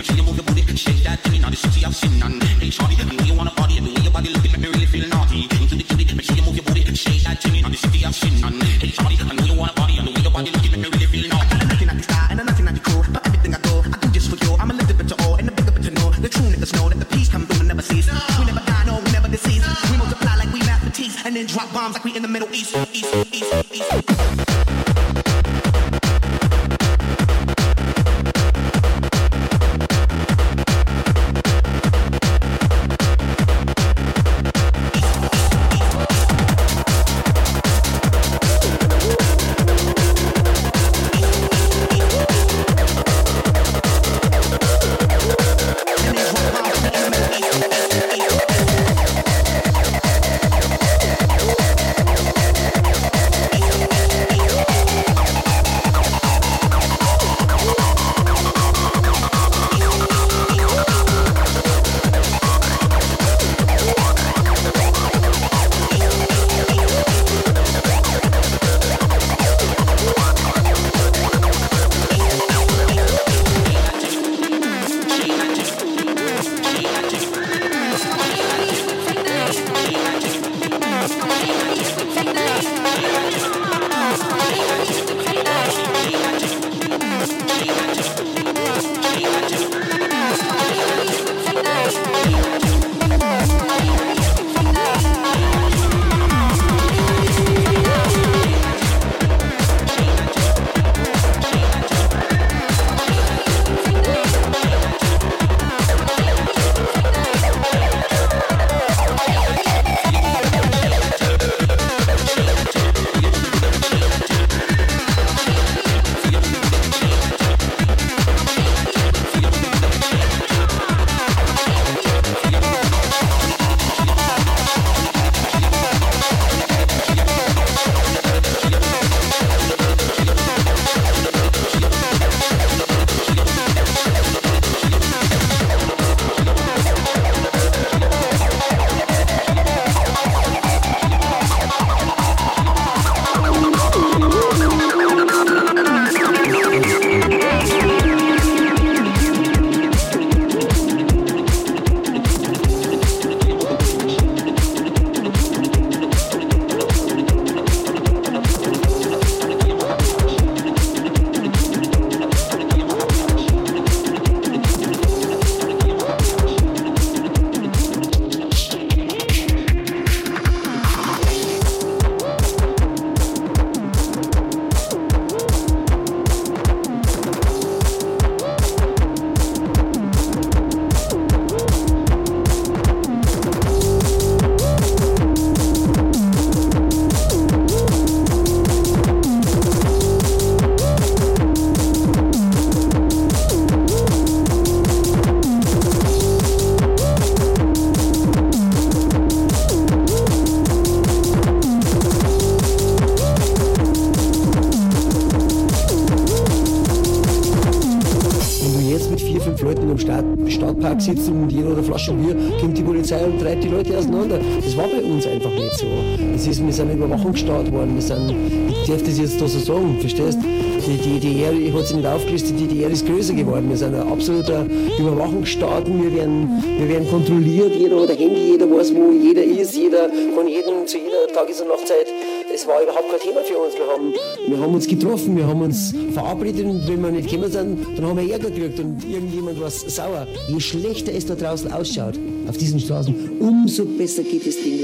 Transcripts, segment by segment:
She you move your booty, shake that thing. Now this shit she have seen none. Hey the way you wanna party, the way your body looking, make me really feel naughty. Into the kitty, make sure you move your booty, shake that thing. Now this shit she have seen none. Hey I know you wanna party, the way your body looking, make me really feel naughty. I got nothing at the sky and a nothing at the crew, but everything I do, I do just for you. I'm a little bit to all, and a bigger bit to know. The true niggas know that the peace come never cease. We never die, no, we never disease. We multiply like we math and then drop bombs like we in the Middle East. East, East, East. east. Sitzen und jeder oder Flasche Bier, kommt die Polizei und treibt die Leute auseinander. Das war bei uns einfach nicht so. Das ist, wir sind Überwachung gestartet worden. Wir sind, ich darf das jetzt da so sagen, verstehst? Die, die DDR ich hat sich nicht aufgelistet, die DDR ist größer geworden. Wir sind ein absoluter Überwachungsstaat. Wir werden, wir werden kontrolliert, jeder hat ein Handy, jeder weiß, wo jeder ist, jeder kann jeden zu jeder Tages- und Nachtzeit es war überhaupt kein Thema für uns. Wir haben, wir haben uns getroffen, wir haben uns verabredet und wenn wir nicht gekommen sind, dann haben wir Ärger gekriegt und irgendjemand war sauer. Je schlechter es da draußen ausschaut, auf diesen Straßen, umso besser geht es den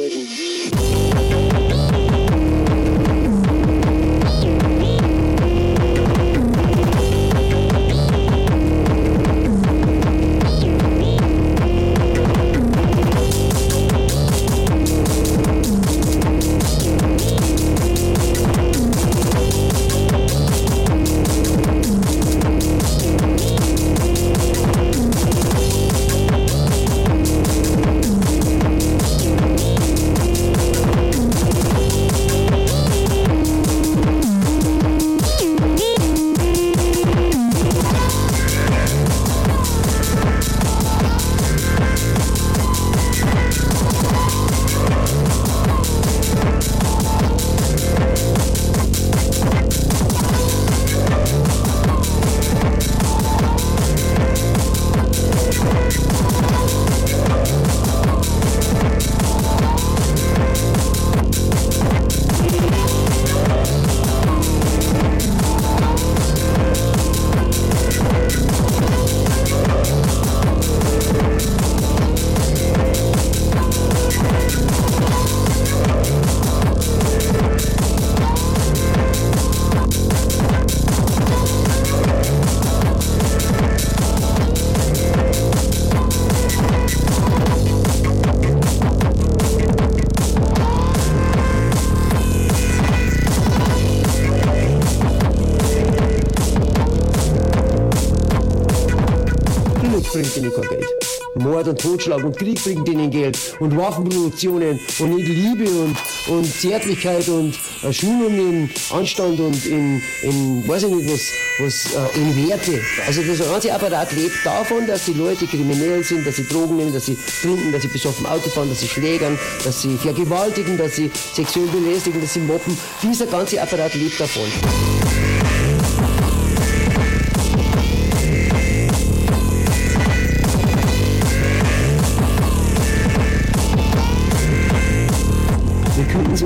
und Totschlag und Krieg bringt ihnen Geld und Waffenproduktionen und nicht Liebe und, und Zärtlichkeit und äh, Schulung in Anstand und in, in weiß ich nicht was, was äh, in Werte. Also das ganze Apparat lebt davon, dass die Leute kriminell sind, dass sie Drogen nehmen, dass sie trinken, dass sie besoffen Auto fahren, dass sie schlägern, dass sie vergewaltigen, dass sie sexuell belästigen, dass sie mobben. Dieser ganze Apparat lebt davon.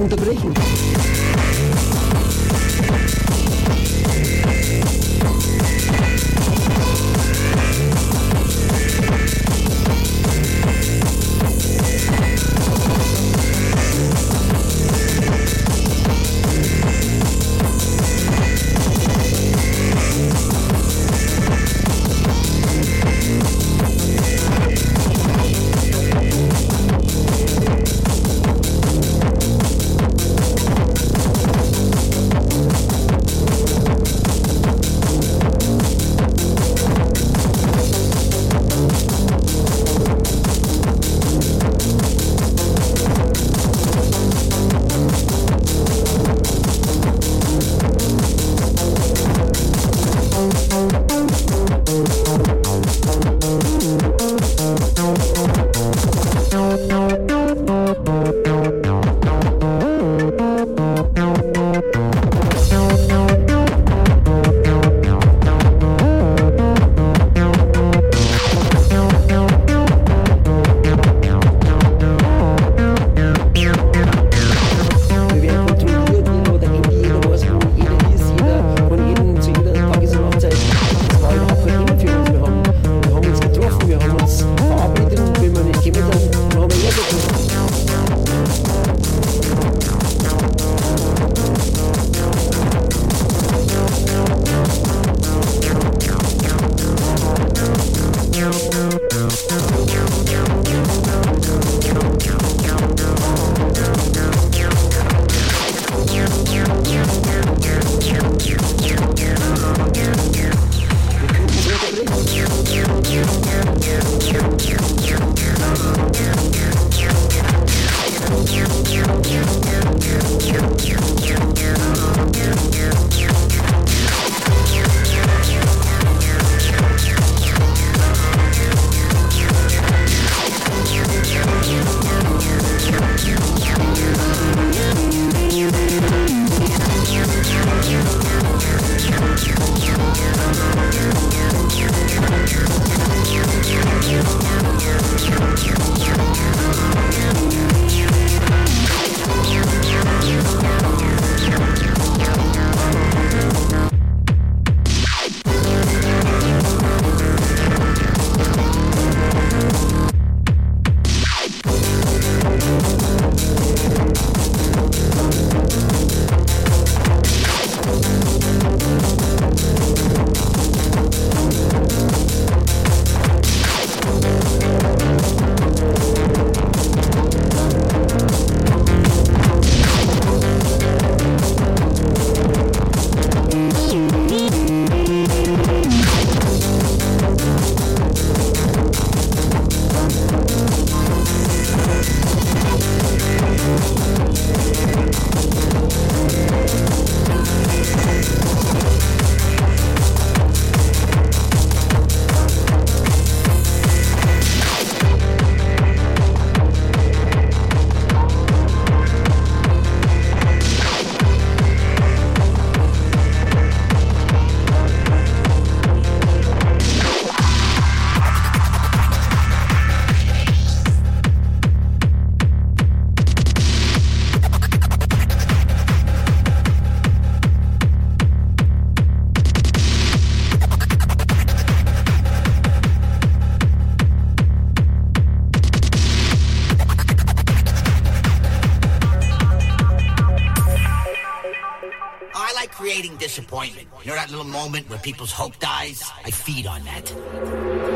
Unterbrechen. Moment people's hope dies? I feed on that.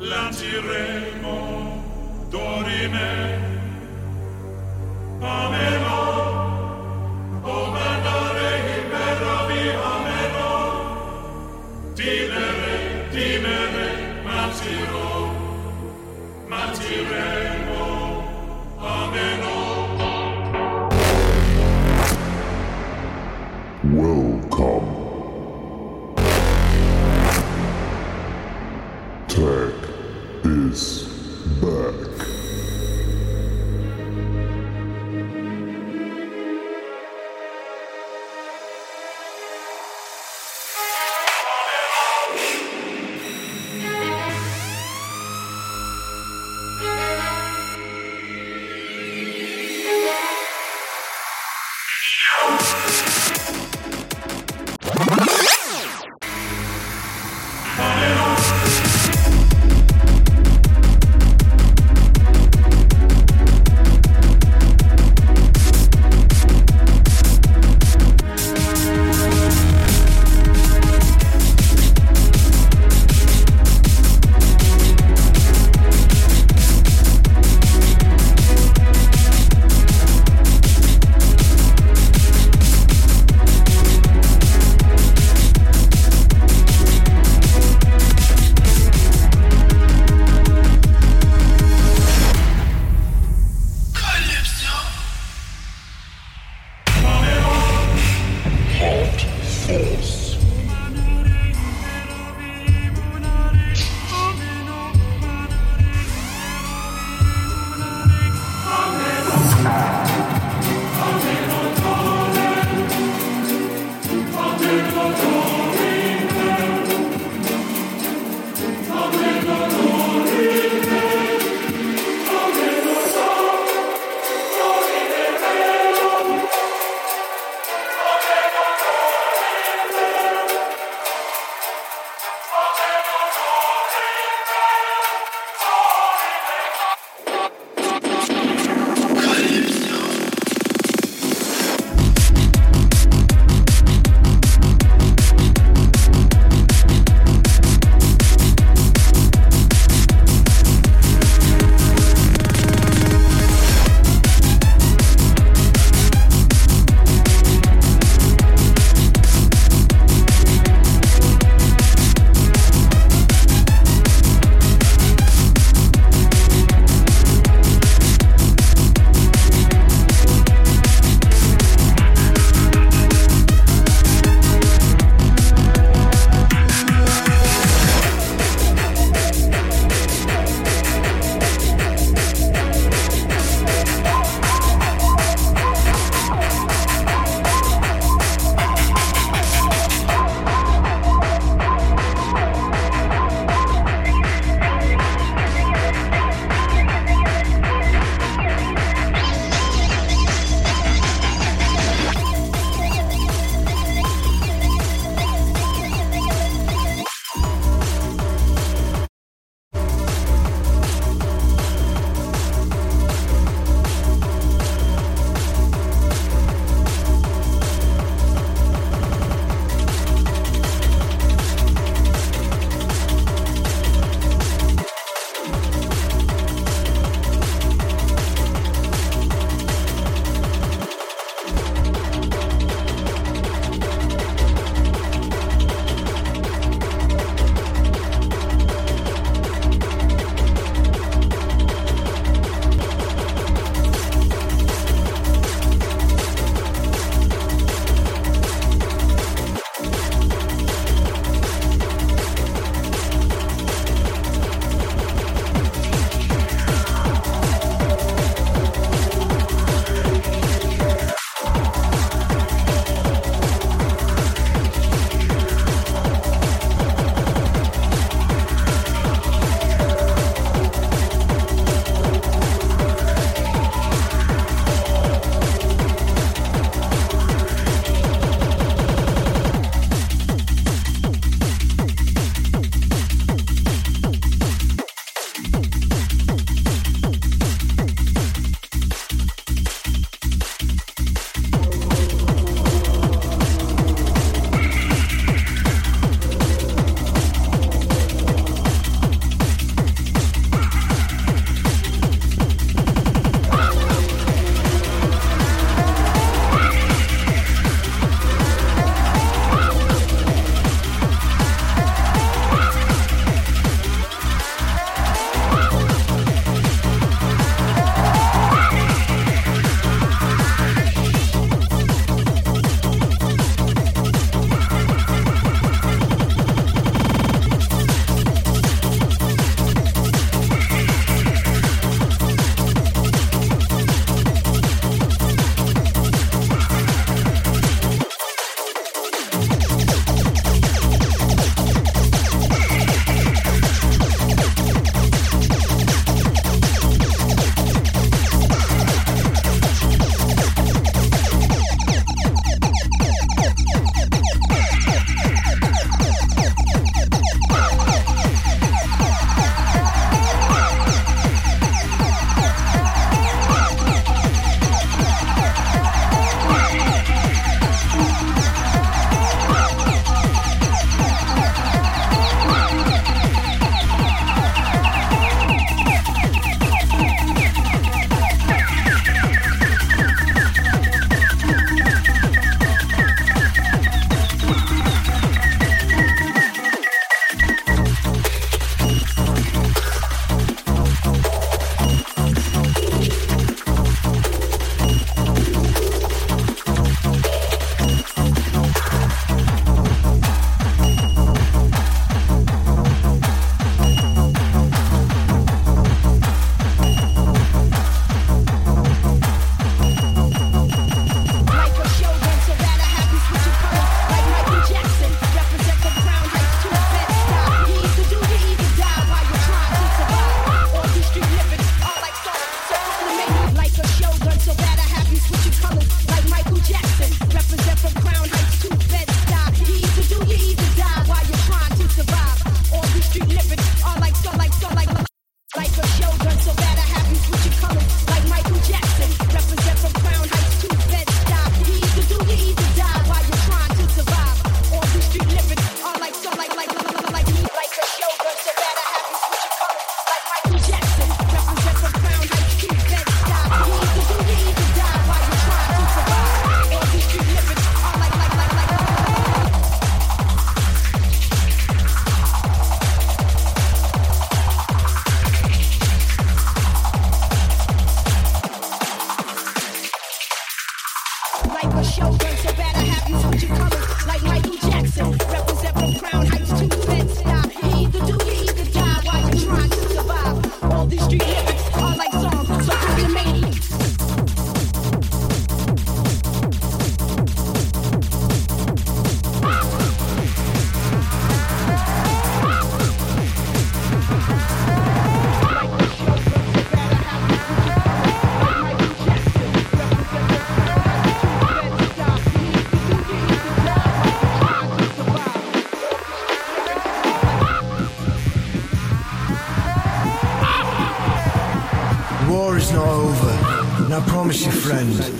lanciremo dorime. Amen.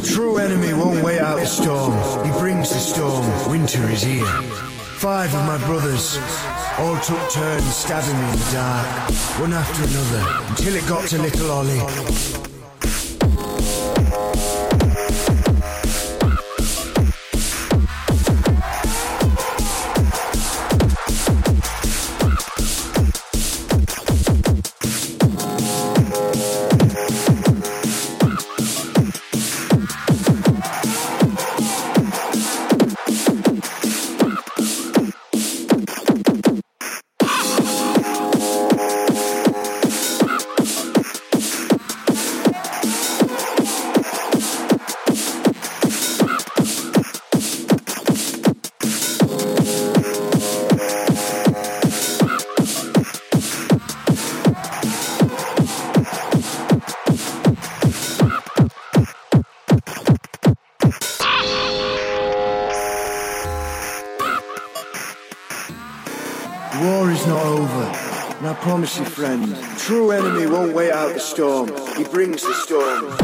True enemy won't wait out the storm. He brings the storm. Winter is here. Five of my brothers all took turns stabbing me in the dark, one after another, until it got to little Ollie. Brings the storm.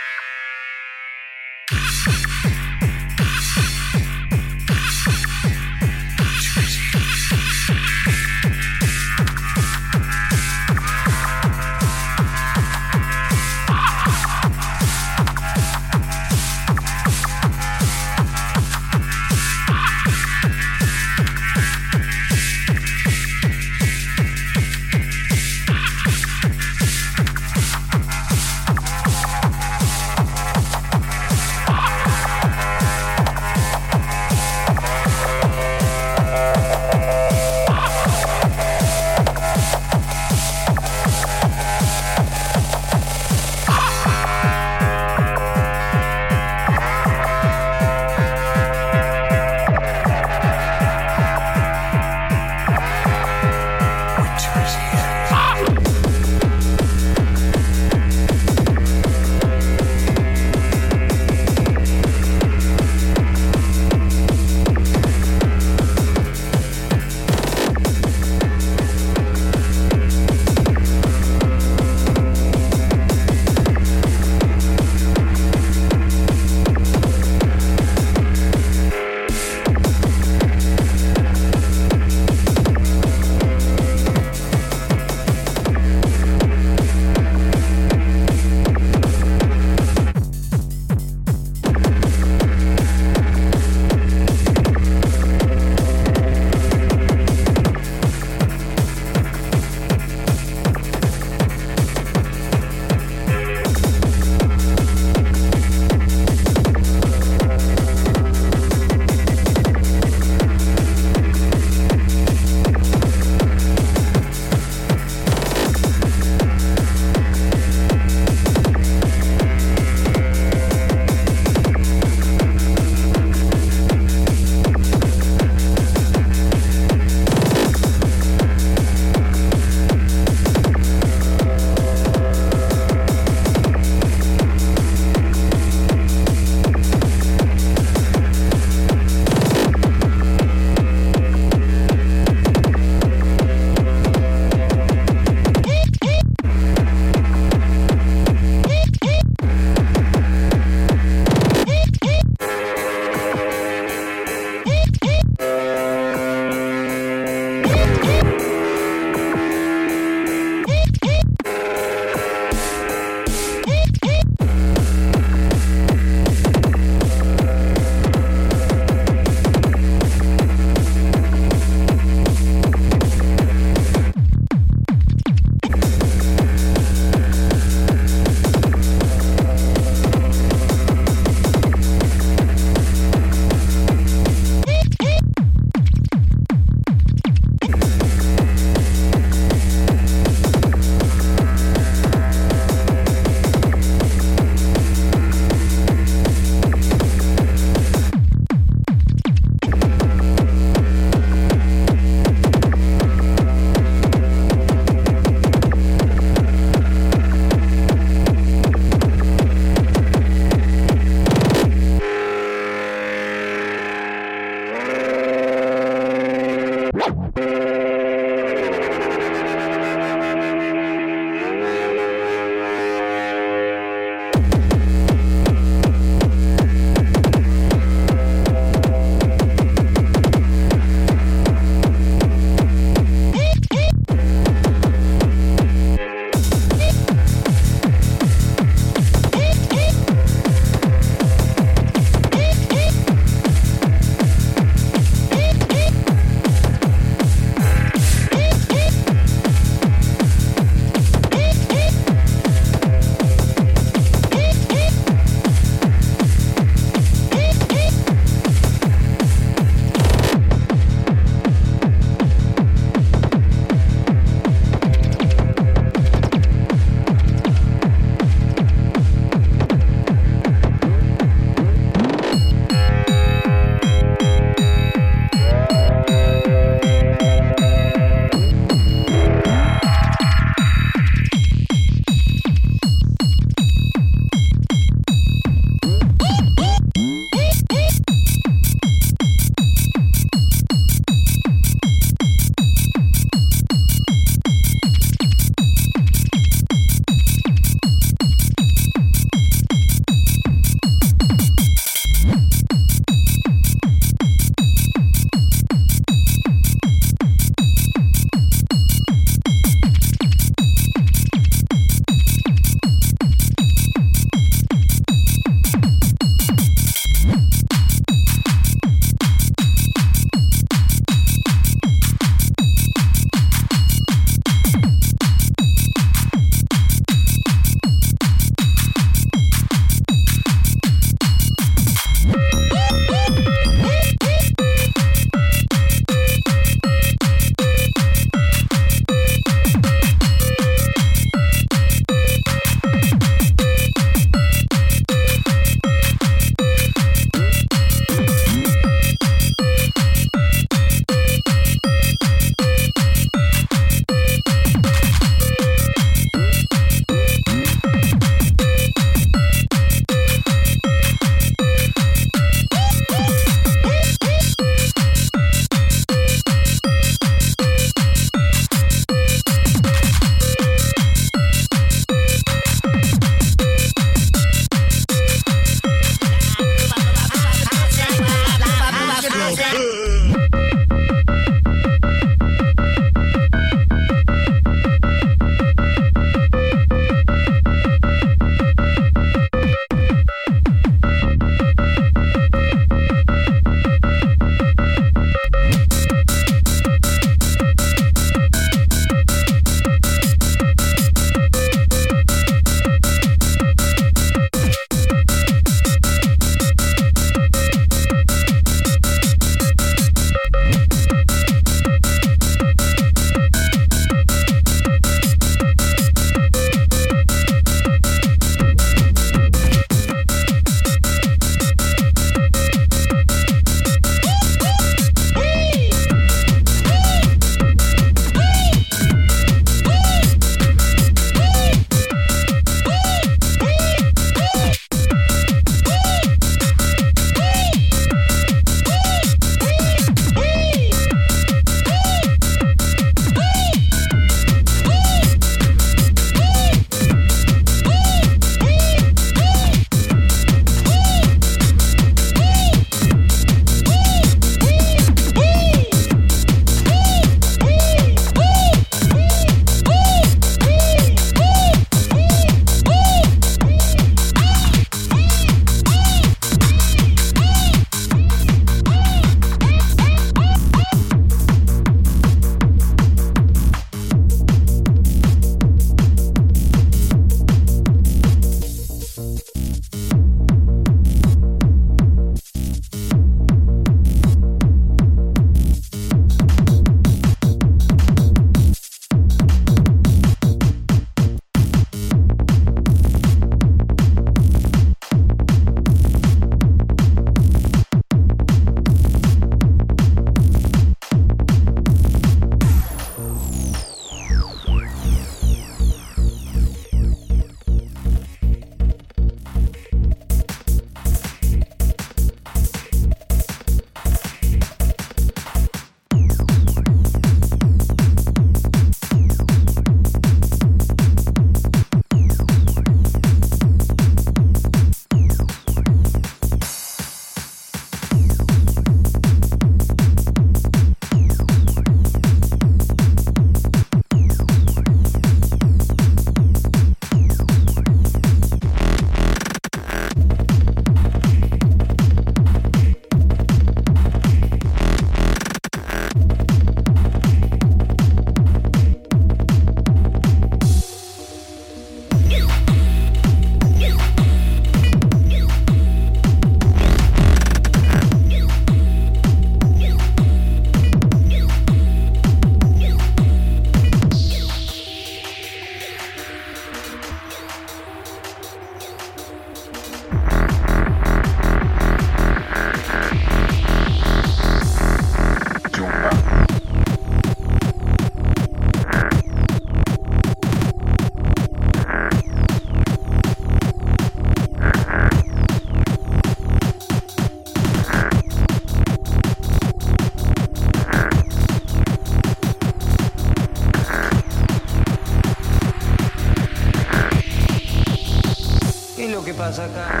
Pasa acá?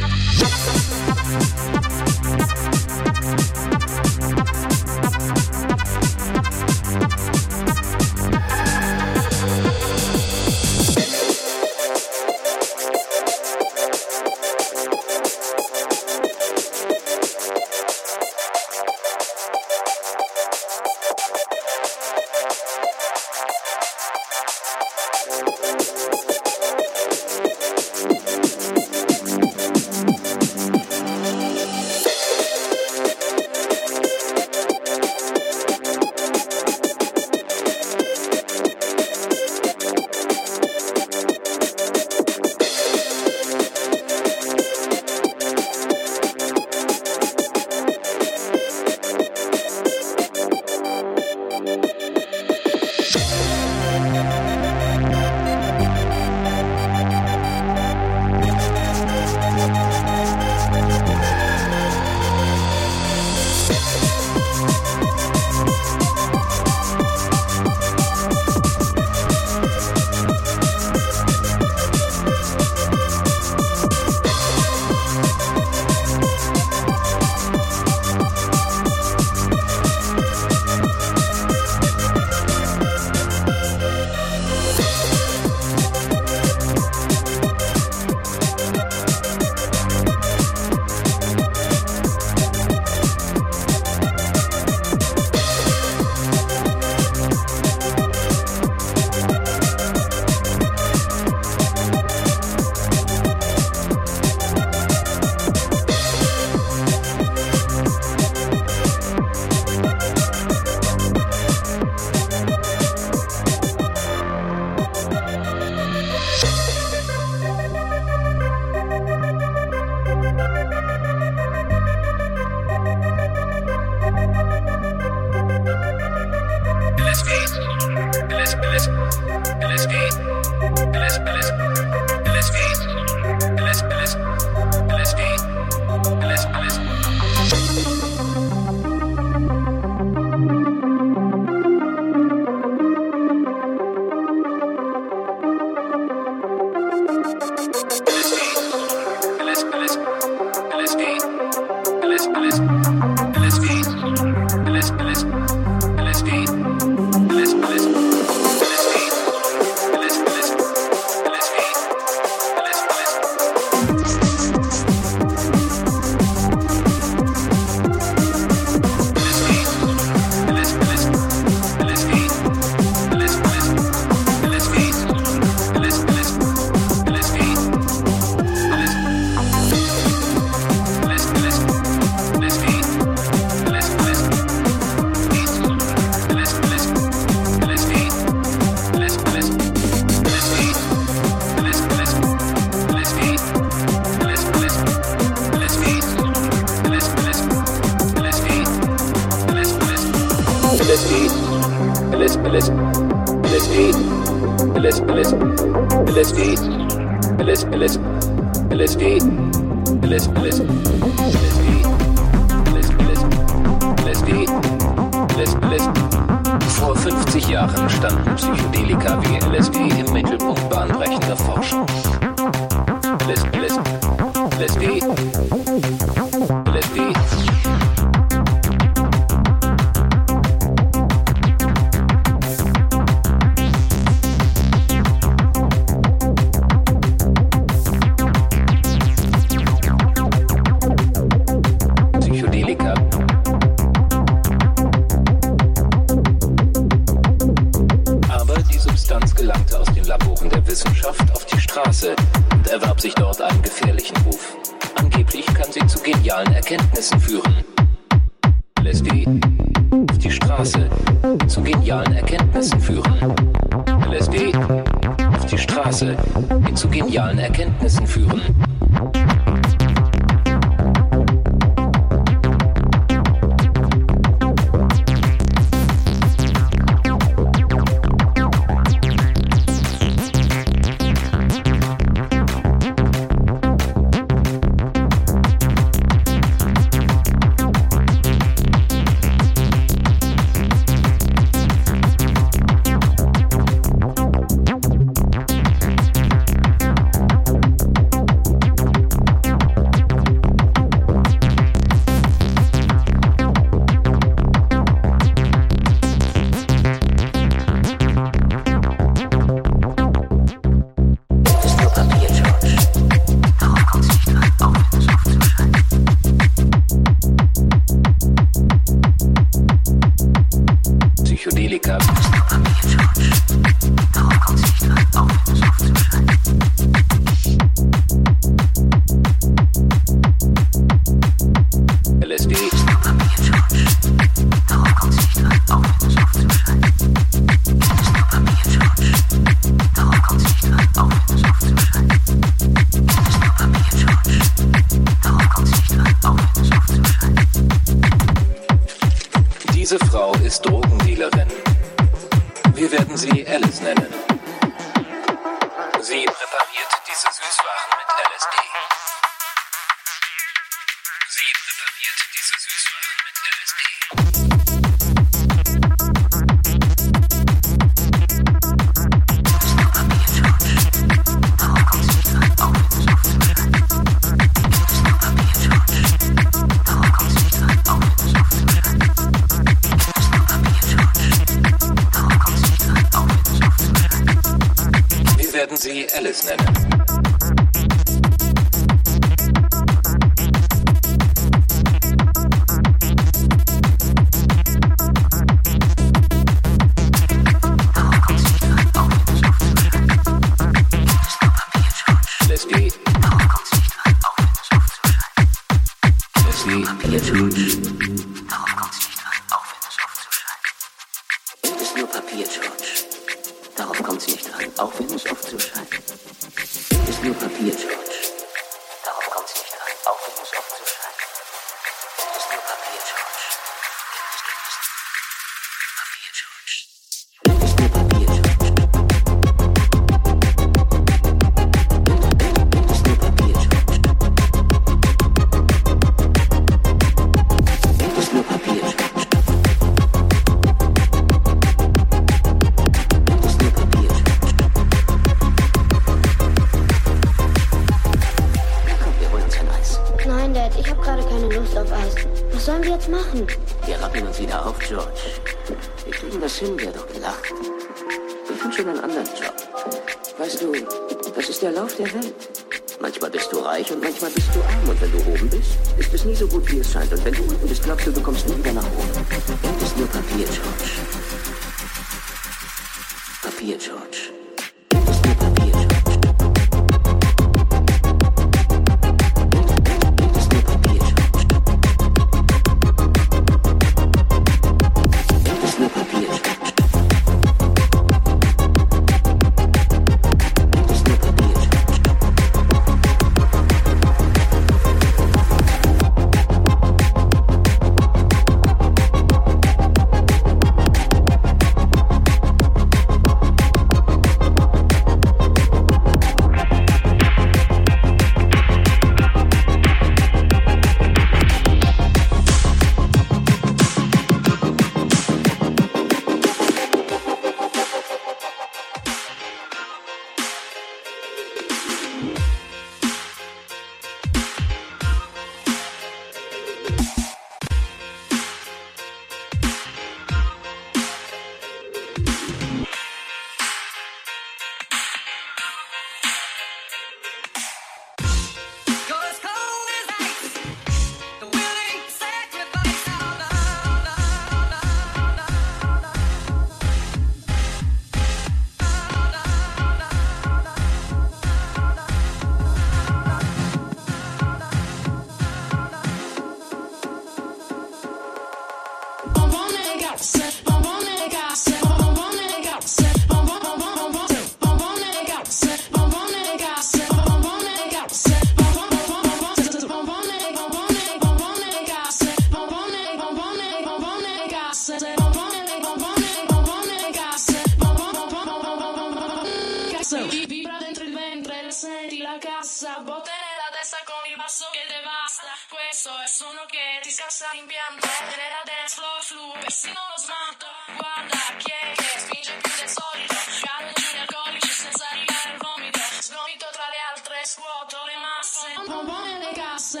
penso è solo che ti scassa l'impianto. Nella dance floor flu, persino lo smalto. Guarda chi è che spinge più del solito. Cade giù nel colice senza arrivare al vomito. Sgomito tra le altre, scuoto le masse. Un po' buone le casse.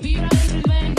Vibra dentro il vento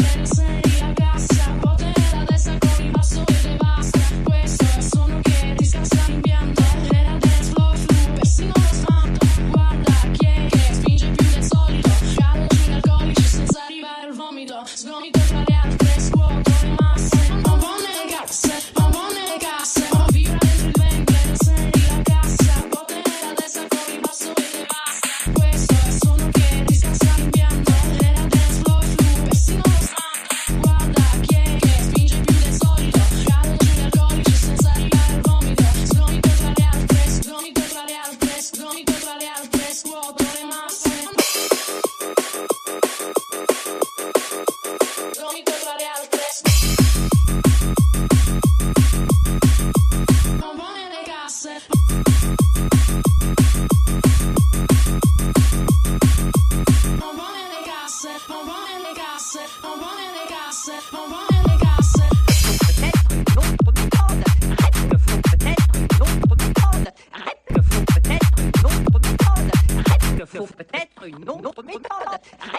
不不不不不。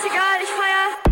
Scheißegal, ich feier.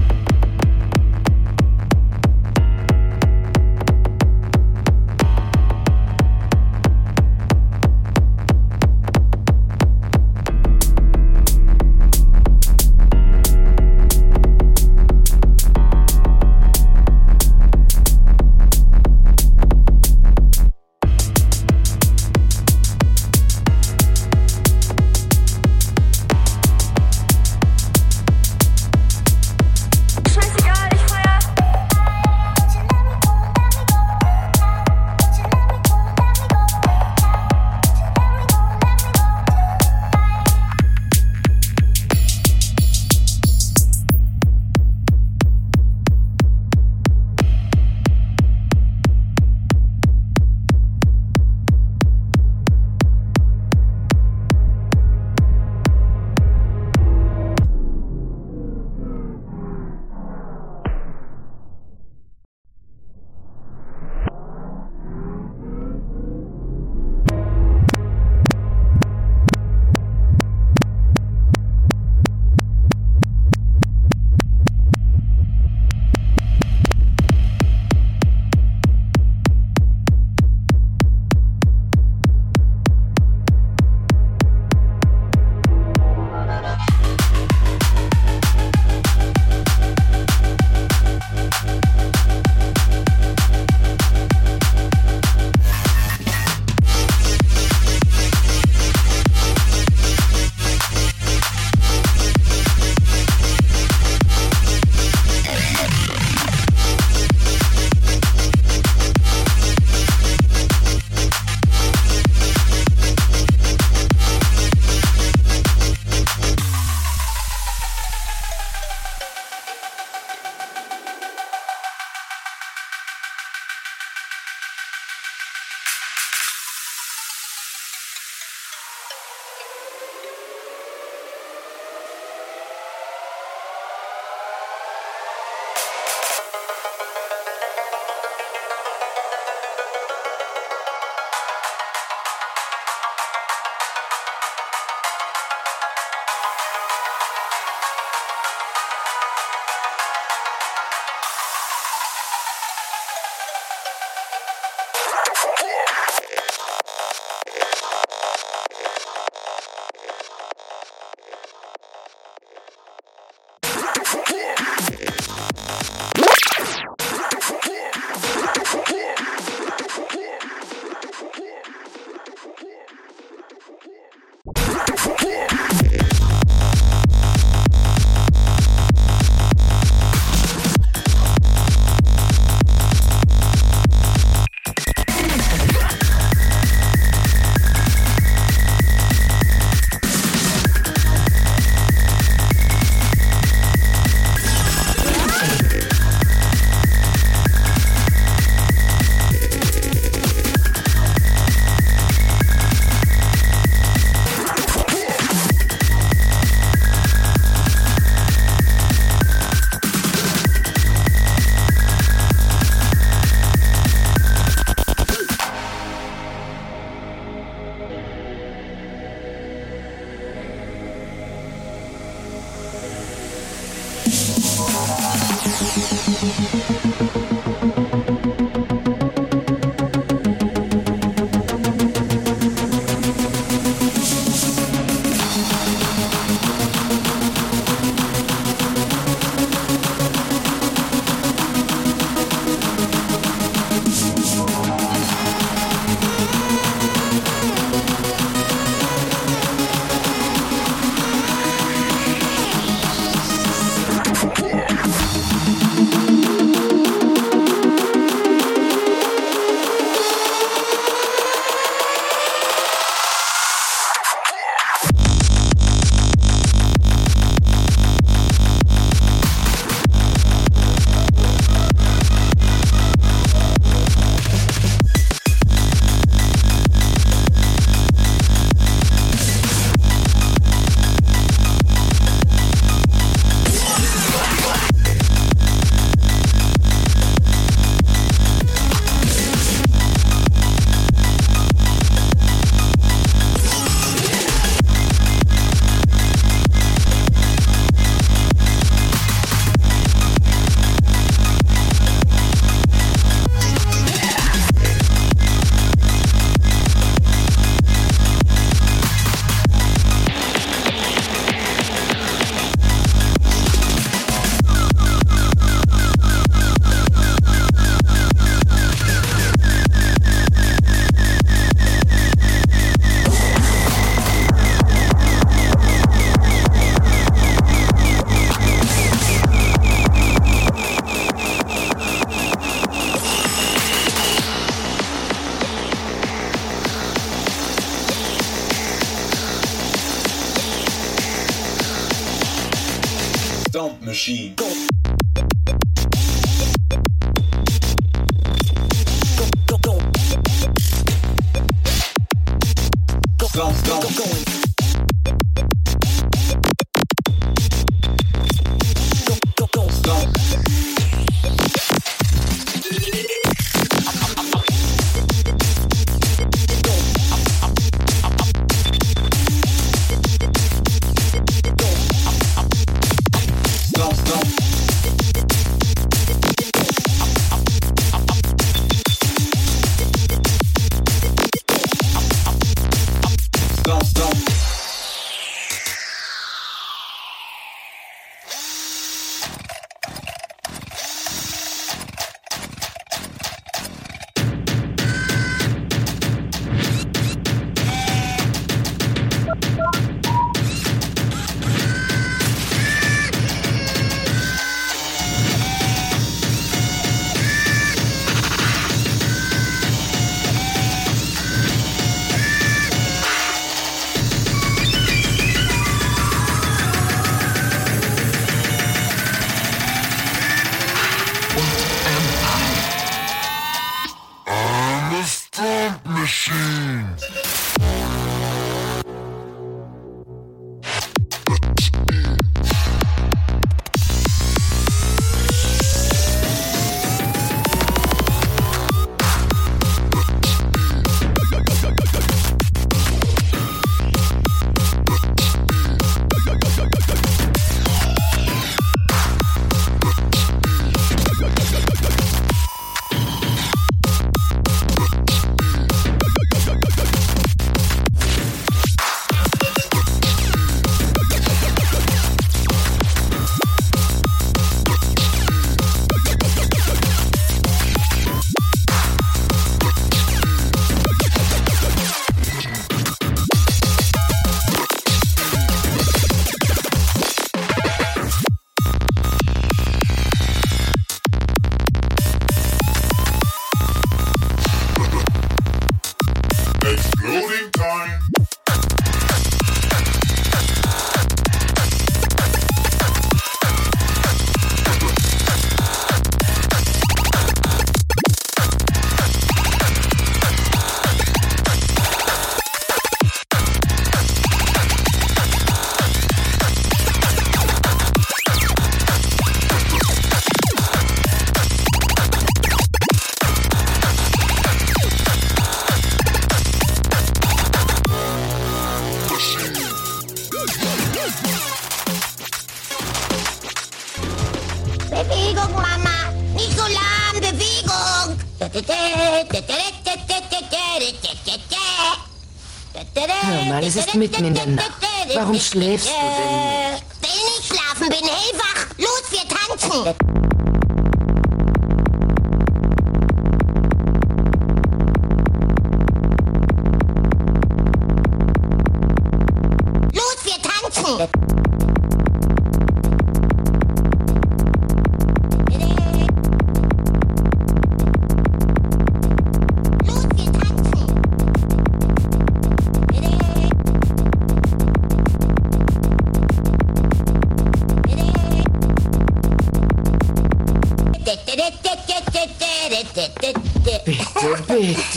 slechts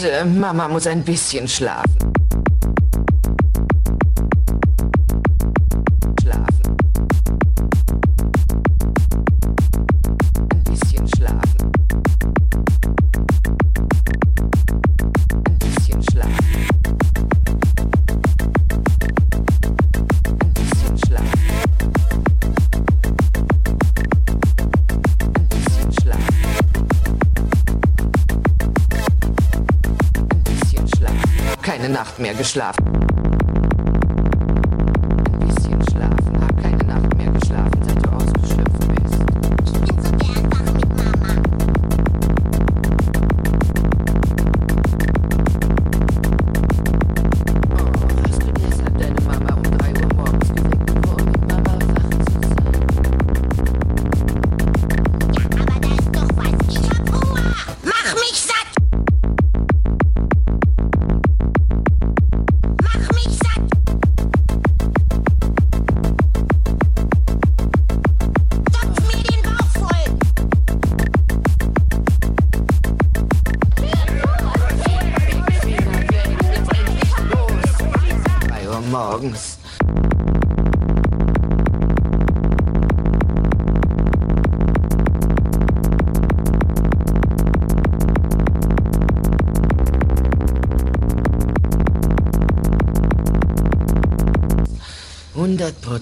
Äh, Mama muss ein bisschen schlafen. geschlafen.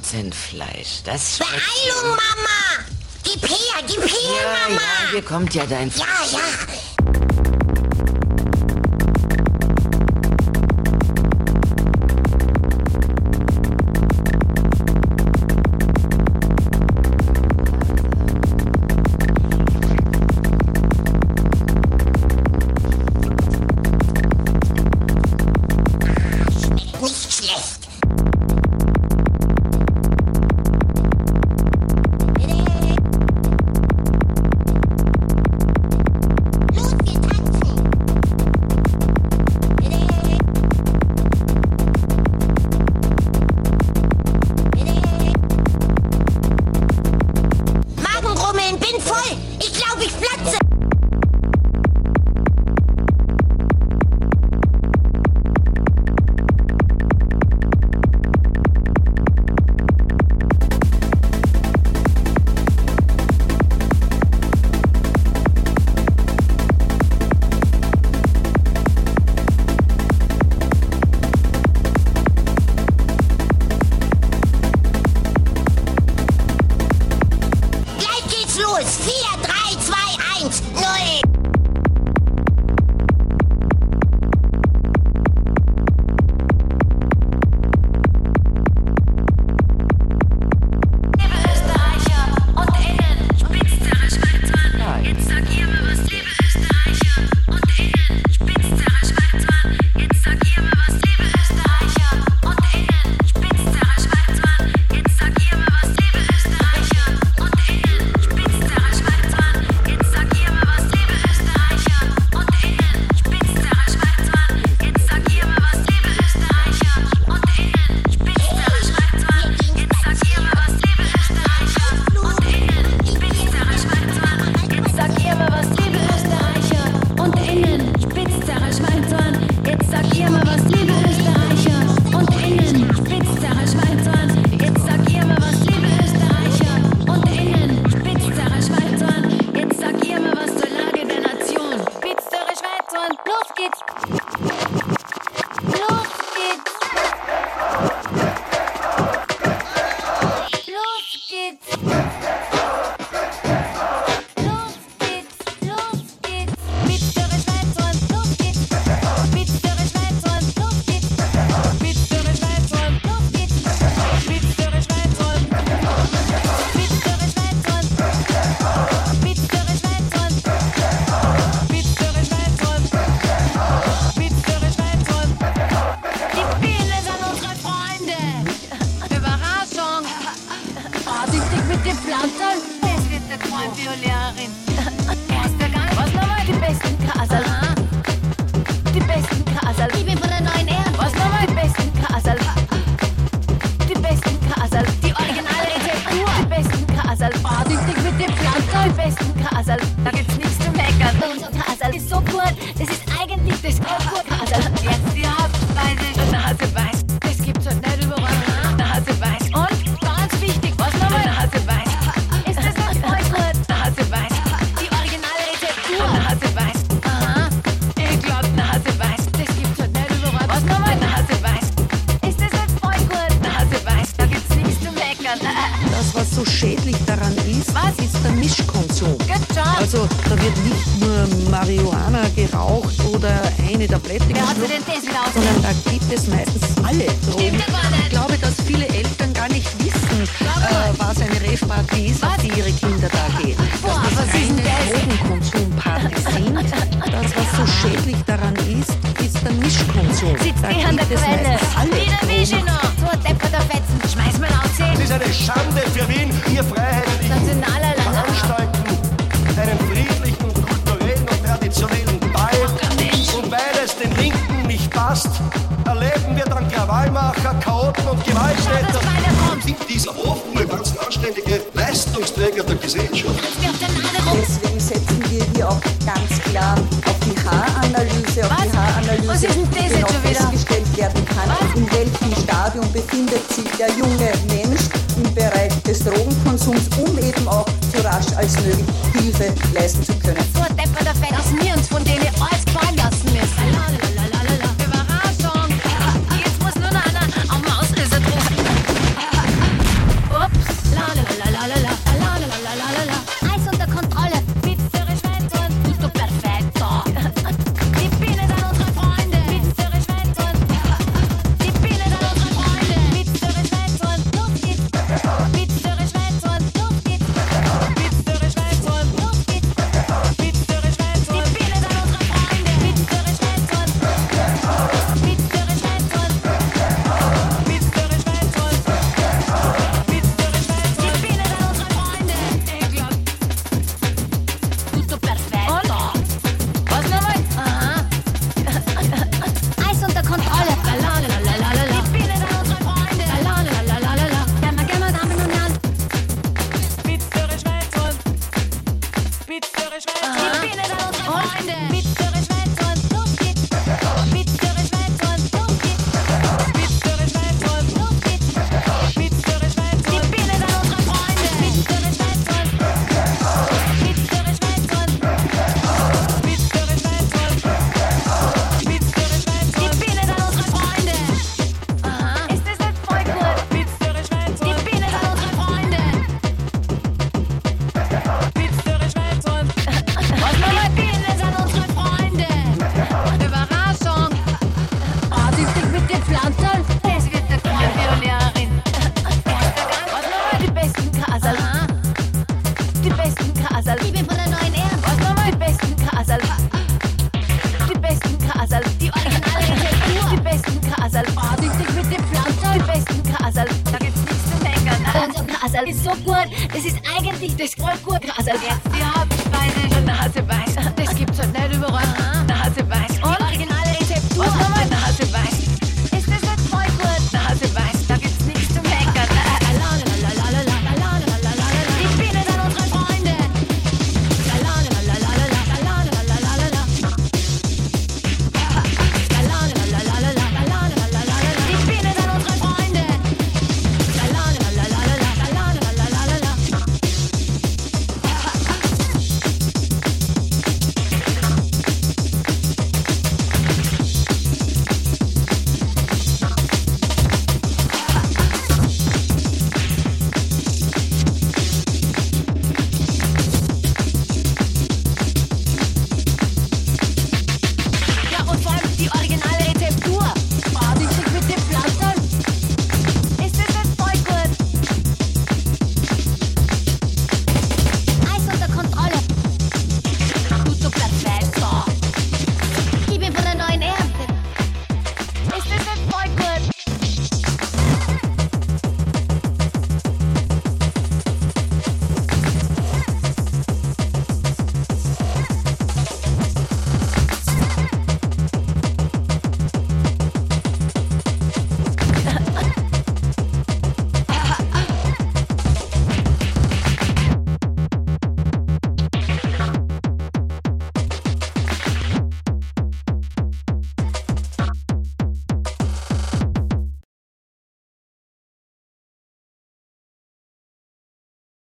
Katzenfleisch. Das Beeilung, Mama! Gib her, gib her, ja, Mama! Ja, hier kommt ja dein... Ja, ja,